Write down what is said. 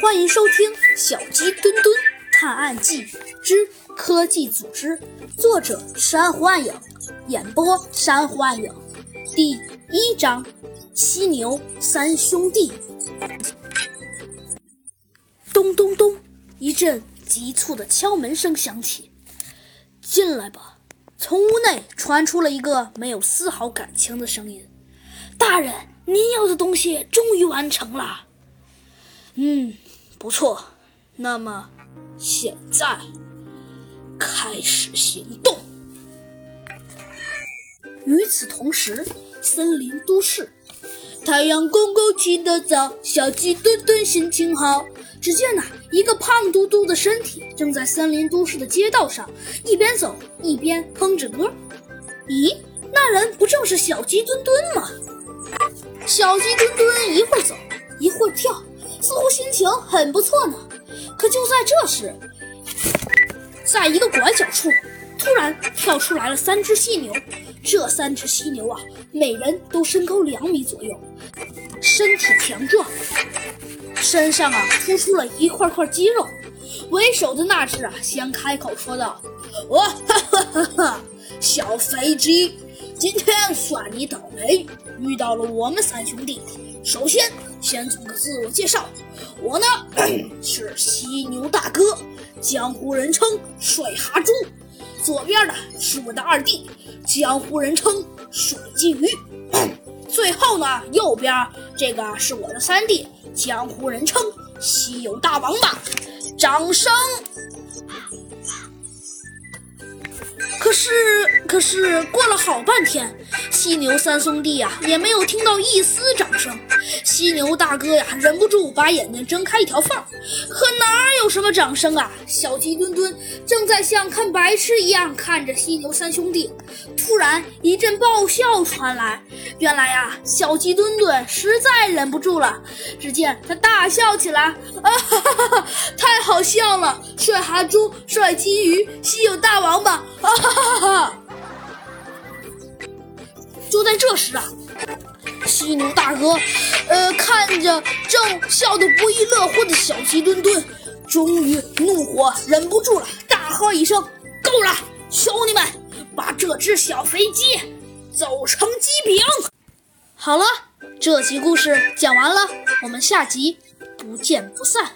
欢迎收听《小鸡墩墩探案记之科技组织》，作者珊瑚暗影，演播珊瑚暗影。第一章：犀牛三兄弟。咚咚咚，一阵急促的敲门声响起。进来吧。从屋内传出了一个没有丝毫感情的声音：“大人，您要的东西终于完成了。”“嗯，不错。那么，现在开始行动。”与此同时，森林都市，太阳公公起得早，小鸡墩墩心情好。只见呐，一个胖嘟嘟的身体正在森林都市的街道上一边走一边哼着歌。咦，那人不正是小鸡墩墩吗？小鸡墩墩一会儿走一会儿跳，似乎心情很不错呢。可就在这时，在一个拐角处，突然跳出来了三只犀牛。这三只犀牛啊，每人都身高两米左右，身体强壮。身上啊突出了一块块肌肉，为首的那只啊先开口说道：“哇哈哈哈哈，小肥鸡，今天算你倒霉，遇到了我们三兄弟。首先，先做个自我介绍，我呢 是犀牛大哥，江湖人称水哈猪。左边的是我的二弟，江湖人称水金鱼。最后呢，右边这个是我的三弟。”江湖人称“稀有大王八”，掌声。可是，可是过了好半天，犀牛三兄弟呀也没有听到一丝掌声。犀牛大哥呀忍不住把眼睛睁开一条缝，可哪有什么掌声啊？小鸡墩墩正在像看白痴一样看着犀牛三兄弟，突然一阵爆笑传来。原来呀，小鸡墩墩实在忍不住了，只见他大笑起来，啊 哈哈哈，太好笑了！帅哈猪、帅金鱼、稀有大王八，这时啊，犀牛大哥，呃，看着正笑得不亦乐乎的小鸡墩墩，终于怒火忍不住了，大喝一声：“够了，兄弟们，把这只小飞机！”走成鸡饼。好了，这集故事讲完了，我们下集不见不散。